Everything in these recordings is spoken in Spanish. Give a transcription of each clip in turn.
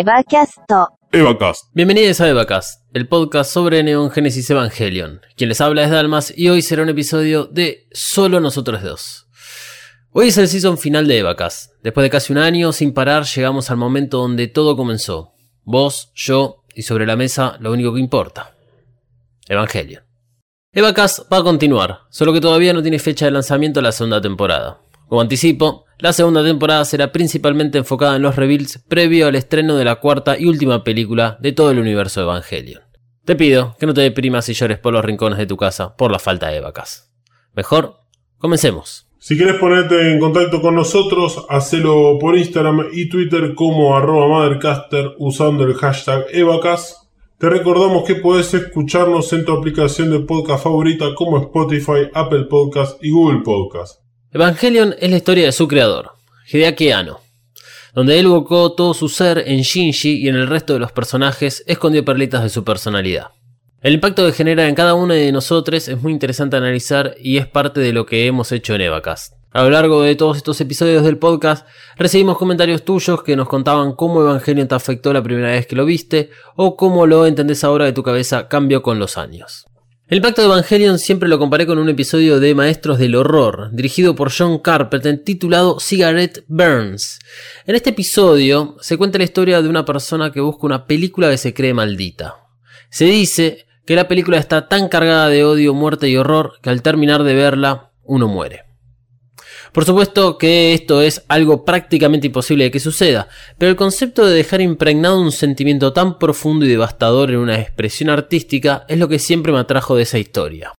Evacast. Evacast. Bienvenidos a Evacast, el podcast sobre Neon Genesis Evangelion. Quien les habla es Dalmas y hoy será un episodio de Solo Nosotros Dos. Hoy es el season final de Evacast. Después de casi un año sin parar, llegamos al momento donde todo comenzó. Vos, yo y sobre la mesa lo único que importa. Evangelion. Evacast va a continuar, solo que todavía no tiene fecha de lanzamiento la segunda temporada. Como anticipo, la segunda temporada será principalmente enfocada en los reveals previo al estreno de la cuarta y última película de todo el universo de Evangelion. Te pido que no te deprimas y llores por los rincones de tu casa por la falta de vacas. Mejor, comencemos. Si quieres ponerte en contacto con nosotros, hacelo por Instagram y Twitter como arroba Mothercaster usando el hashtag Evacast. Te recordamos que puedes escucharnos en tu aplicación de podcast favorita como Spotify, Apple Podcast y Google Podcast. Evangelion es la historia de su creador, Hideaki Anno, donde él evocó todo su ser en Shinji y en el resto de los personajes escondió perlitas de su personalidad. El impacto que genera en cada uno de nosotros es muy interesante analizar y es parte de lo que hemos hecho en Evacast. A lo largo de todos estos episodios del podcast recibimos comentarios tuyos que nos contaban cómo Evangelion te afectó la primera vez que lo viste o cómo lo entendés ahora de tu cabeza cambió con los años. El Pacto de Evangelion siempre lo comparé con un episodio de Maestros del Horror, dirigido por John Carpenter, titulado Cigarette Burns. En este episodio se cuenta la historia de una persona que busca una película que se cree maldita. Se dice que la película está tan cargada de odio, muerte y horror que al terminar de verla uno muere. Por supuesto que esto es algo prácticamente imposible de que suceda, pero el concepto de dejar impregnado un sentimiento tan profundo y devastador en una expresión artística es lo que siempre me atrajo de esa historia.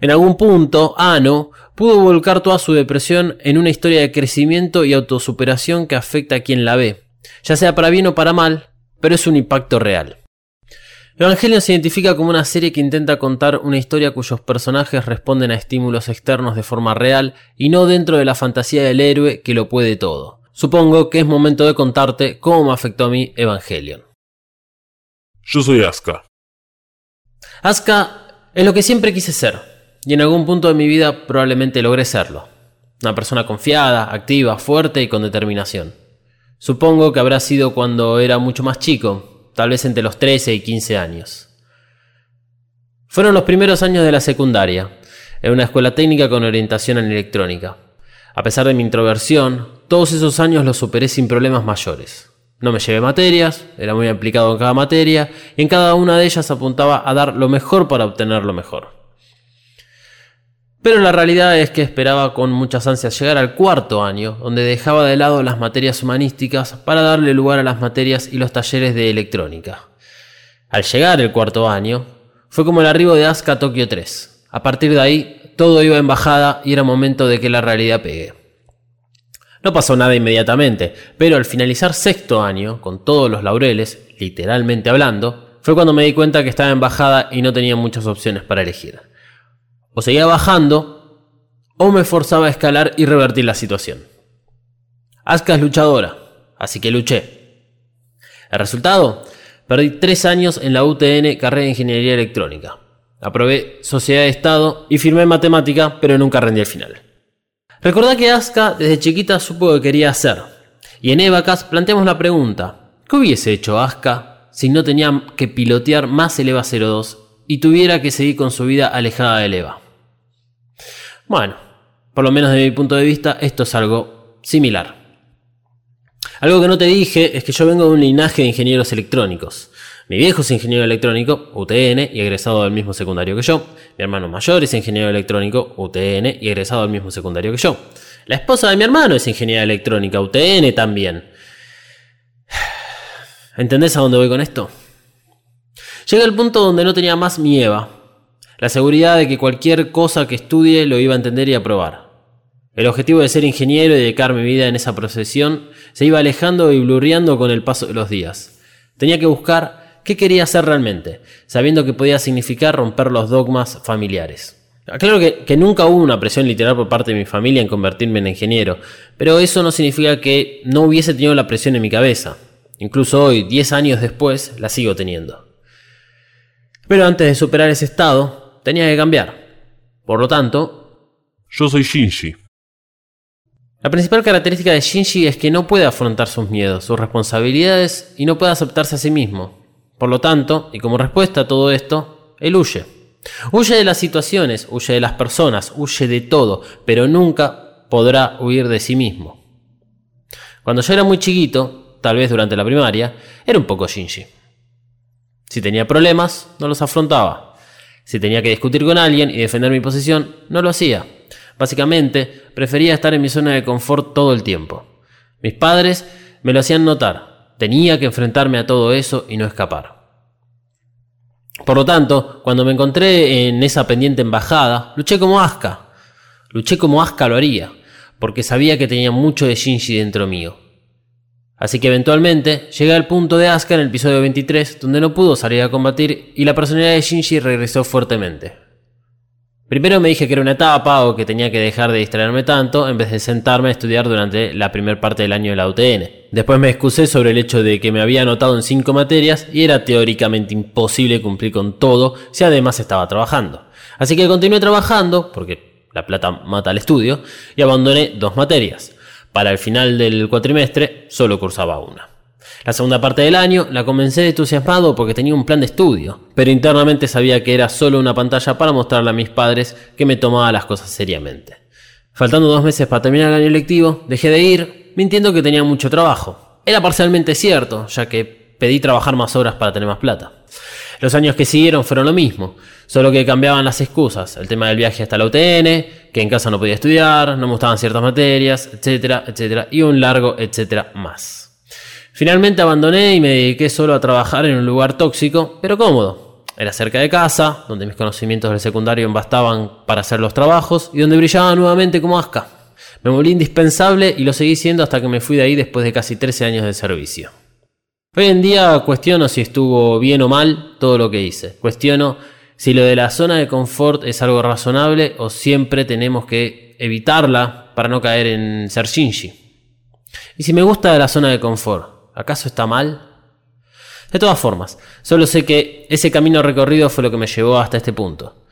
En algún punto, Ano pudo volcar toda su depresión en una historia de crecimiento y autosuperación que afecta a quien la ve, ya sea para bien o para mal, pero es un impacto real. Evangelion se identifica como una serie que intenta contar una historia cuyos personajes responden a estímulos externos de forma real y no dentro de la fantasía del héroe que lo puede todo. Supongo que es momento de contarte cómo me afectó a mí Evangelion. Yo soy Aska. Asuka es lo que siempre quise ser, y en algún punto de mi vida probablemente logré serlo. Una persona confiada, activa, fuerte y con determinación. Supongo que habrá sido cuando era mucho más chico, tal vez entre los 13 y 15 años. Fueron los primeros años de la secundaria, en una escuela técnica con orientación en electrónica. A pesar de mi introversión, todos esos años los superé sin problemas mayores. No me llevé materias, era muy aplicado en cada materia y en cada una de ellas apuntaba a dar lo mejor para obtener lo mejor. Pero la realidad es que esperaba con muchas ansias llegar al cuarto año, donde dejaba de lado las materias humanísticas para darle lugar a las materias y los talleres de electrónica. Al llegar el cuarto año, fue como el arribo de Asuka a Tokio 3. A partir de ahí, todo iba en bajada y era momento de que la realidad pegue. No pasó nada inmediatamente, pero al finalizar sexto año, con todos los laureles, literalmente hablando, fue cuando me di cuenta que estaba en bajada y no tenía muchas opciones para elegir. O seguía bajando, o me forzaba a escalar y revertir la situación. Asuka es luchadora, así que luché. El resultado, perdí tres años en la UTN carrera de Ingeniería Electrónica. Aprobé Sociedad de Estado y firmé Matemática, pero nunca rendí el final. Recordá que Asuka desde chiquita supo que quería hacer. Y en Evacas planteamos la pregunta, ¿qué hubiese hecho Asuka si no tenía que pilotear más el EVA 02 y tuviera que seguir con su vida alejada del EVA? Bueno, por lo menos desde mi punto de vista, esto es algo similar. Algo que no te dije es que yo vengo de un linaje de ingenieros electrónicos. Mi viejo es ingeniero electrónico, UTN, y egresado del mismo secundario que yo. Mi hermano mayor es ingeniero electrónico, UTN, y egresado del mismo secundario que yo. La esposa de mi hermano es ingeniera electrónica, UTN también. ¿Entendés a dónde voy con esto? Llega el punto donde no tenía más mi Eva. La seguridad de que cualquier cosa que estudie lo iba a entender y aprobar. El objetivo de ser ingeniero y dedicar mi vida en esa profesión se iba alejando y blurreando con el paso de los días. Tenía que buscar qué quería hacer realmente, sabiendo que podía significar romper los dogmas familiares. Claro que, que, nunca hubo una presión literal por parte de mi familia en convertirme en ingeniero, pero eso no significa que no hubiese tenido la presión en mi cabeza. Incluso hoy, 10 años después, la sigo teniendo. Pero antes de superar ese estado, tenía que cambiar. Por lo tanto... Yo soy Shinji. La principal característica de Shinji es que no puede afrontar sus miedos, sus responsabilidades y no puede aceptarse a sí mismo. Por lo tanto, y como respuesta a todo esto, él huye. Huye de las situaciones, huye de las personas, huye de todo, pero nunca podrá huir de sí mismo. Cuando yo era muy chiquito, tal vez durante la primaria, era un poco Shinji. Si tenía problemas, no los afrontaba. Si tenía que discutir con alguien y defender mi posición, no lo hacía. Básicamente, prefería estar en mi zona de confort todo el tiempo. Mis padres me lo hacían notar. Tenía que enfrentarme a todo eso y no escapar. Por lo tanto, cuando me encontré en esa pendiente embajada, luché como Asuka. Luché como Asuka lo haría, porque sabía que tenía mucho de Shinji dentro mío. Así que eventualmente llegué al punto de Asuka en el episodio 23, donde no pudo salir a combatir y la personalidad de Shinji regresó fuertemente. Primero me dije que era una etapa o que tenía que dejar de distraerme tanto en vez de sentarme a estudiar durante la primera parte del año de la UTN. Después me excusé sobre el hecho de que me había anotado en cinco materias y era teóricamente imposible cumplir con todo si además estaba trabajando. Así que continué trabajando, porque la plata mata al estudio, y abandoné dos materias. Para el final del cuatrimestre solo cursaba una. La segunda parte del año la comencé entusiasmado porque tenía un plan de estudio, pero internamente sabía que era solo una pantalla para mostrarle a mis padres que me tomaba las cosas seriamente. Faltando dos meses para terminar el año lectivo, dejé de ir, mintiendo que tenía mucho trabajo. Era parcialmente cierto, ya que pedí trabajar más horas para tener más plata. Los años que siguieron fueron lo mismo, solo que cambiaban las excusas, el tema del viaje hasta la UTN, que en casa no podía estudiar, no me gustaban ciertas materias, etcétera, etcétera, y un largo etcétera más. Finalmente abandoné y me dediqué solo a trabajar en un lugar tóxico, pero cómodo. Era cerca de casa, donde mis conocimientos del secundario bastaban para hacer los trabajos y donde brillaba nuevamente como asca. Me volví indispensable y lo seguí siendo hasta que me fui de ahí después de casi 13 años de servicio. Hoy en día cuestiono si estuvo bien o mal todo lo que hice. Cuestiono si lo de la zona de confort es algo razonable o siempre tenemos que evitarla para no caer en ser Shinji. Y si me gusta de la zona de confort, ¿Acaso está mal? De todas formas, solo sé que ese camino recorrido fue lo que me llevó hasta este punto.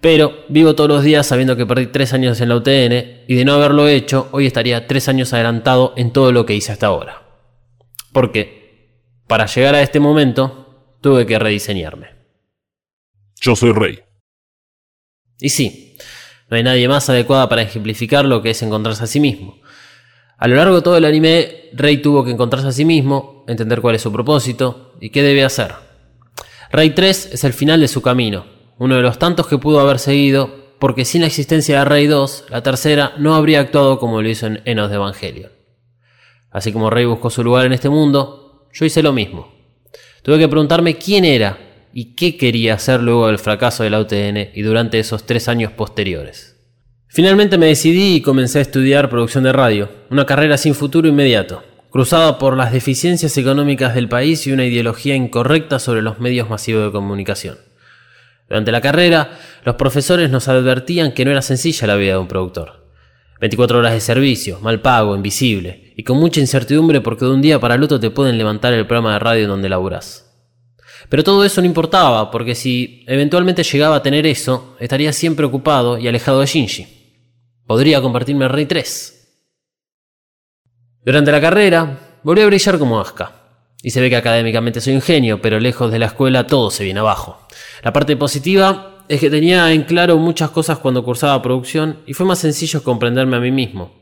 Pero vivo todos los días sabiendo que perdí tres años en la UTN y de no haberlo hecho, hoy estaría tres años adelantado en todo lo que hice hasta ahora. Porque, para llegar a este momento, tuve que rediseñarme. Yo soy rey. Y sí, no hay nadie más adecuada para ejemplificar lo que es encontrarse a sí mismo. A lo largo de todo el anime, Rey tuvo que encontrarse a sí mismo, entender cuál es su propósito y qué debe hacer. Rey 3 es el final de su camino, uno de los tantos que pudo haber seguido, porque sin la existencia de Rey 2, la tercera no habría actuado como lo hizo en Enos de Evangelion. Así como Rey buscó su lugar en este mundo, yo hice lo mismo. Tuve que preguntarme quién era y qué quería hacer luego del fracaso de la UTN y durante esos tres años posteriores. Finalmente me decidí y comencé a estudiar producción de radio, una carrera sin futuro inmediato, cruzada por las deficiencias económicas del país y una ideología incorrecta sobre los medios masivos de comunicación. Durante la carrera, los profesores nos advertían que no era sencilla la vida de un productor. 24 horas de servicio, mal pago, invisible, y con mucha incertidumbre porque de un día para el otro te pueden levantar el programa de radio donde laburas. Pero todo eso no importaba, porque si eventualmente llegaba a tener eso, estaría siempre ocupado y alejado de Shinji. Podría convertirme en Rey 3. Durante la carrera, volví a brillar como Asuka. Y se ve que académicamente soy un genio, pero lejos de la escuela todo se viene abajo. La parte positiva es que tenía en claro muchas cosas cuando cursaba producción y fue más sencillo comprenderme a mí mismo.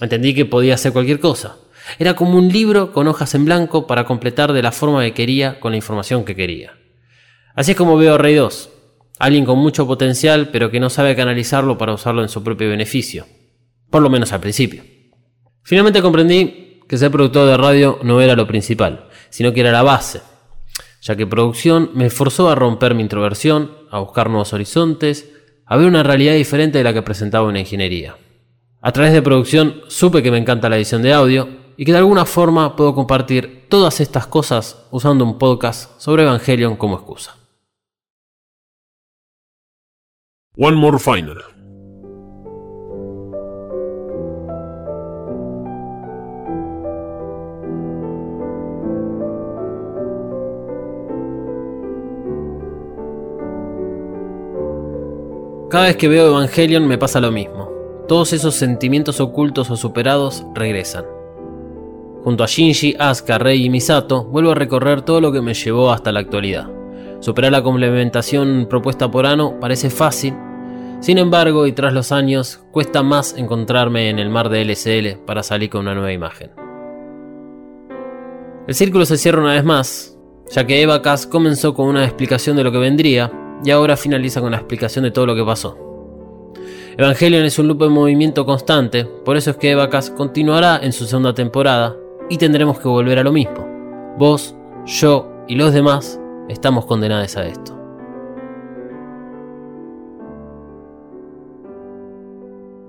Entendí que podía hacer cualquier cosa. Era como un libro con hojas en blanco para completar de la forma que quería con la información que quería. Así es como veo Rey 2. Alguien con mucho potencial, pero que no sabe canalizarlo para usarlo en su propio beneficio. Por lo menos al principio. Finalmente comprendí que ser productor de radio no era lo principal, sino que era la base, ya que producción me forzó a romper mi introversión, a buscar nuevos horizontes, a ver una realidad diferente de la que presentaba una ingeniería. A través de producción supe que me encanta la edición de audio y que de alguna forma puedo compartir todas estas cosas usando un podcast sobre Evangelion como excusa. One More Final. Cada vez que veo Evangelion me pasa lo mismo. todos esos sentimientos ocultos o superados regresan. Junto a Shinji, Asuka, Rei y Misato, vuelvo a recorrer todo lo que me llevó hasta la actualidad. Superar la complementación propuesta por Ano parece fácil, sin embargo, y tras los años, cuesta más encontrarme en el mar de LSL para salir con una nueva imagen. El círculo se cierra una vez más, ya que Eva Cass comenzó con una explicación de lo que vendría y ahora finaliza con la explicación de todo lo que pasó. Evangelion es un loop de movimiento constante, por eso es que Eva Cass continuará en su segunda temporada y tendremos que volver a lo mismo. Vos, yo y los demás estamos condenados a esto.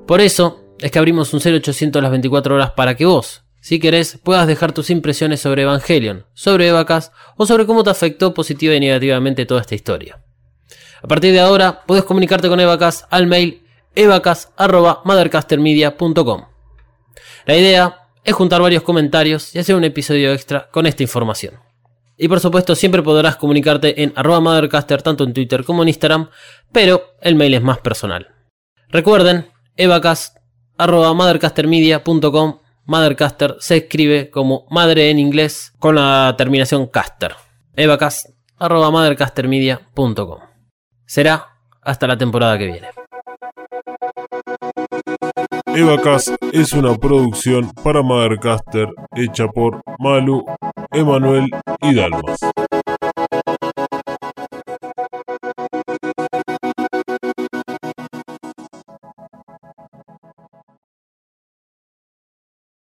Por eso es que abrimos un 0800 las 24 horas para que vos, si querés, puedas dejar tus impresiones sobre Evangelion, sobre Evacas o sobre cómo te afectó positiva y negativamente toda esta historia. A partir de ahora, puedes comunicarte con Evacas al mail evacas.mothercastermedia.com. La idea es juntar varios comentarios y hacer un episodio extra con esta información. Y por supuesto, siempre podrás comunicarte en arroba mothercaster tanto en Twitter como en Instagram, pero el mail es más personal. Recuerden, evacas.mothercastermedia.com Mothercaster se escribe como madre en inglés con la terminación caster. evacas.mothercastermedia.com Será hasta la temporada que viene. Evacas es una producción para Mothercaster hecha por Malu, Emanuel y Dalmas.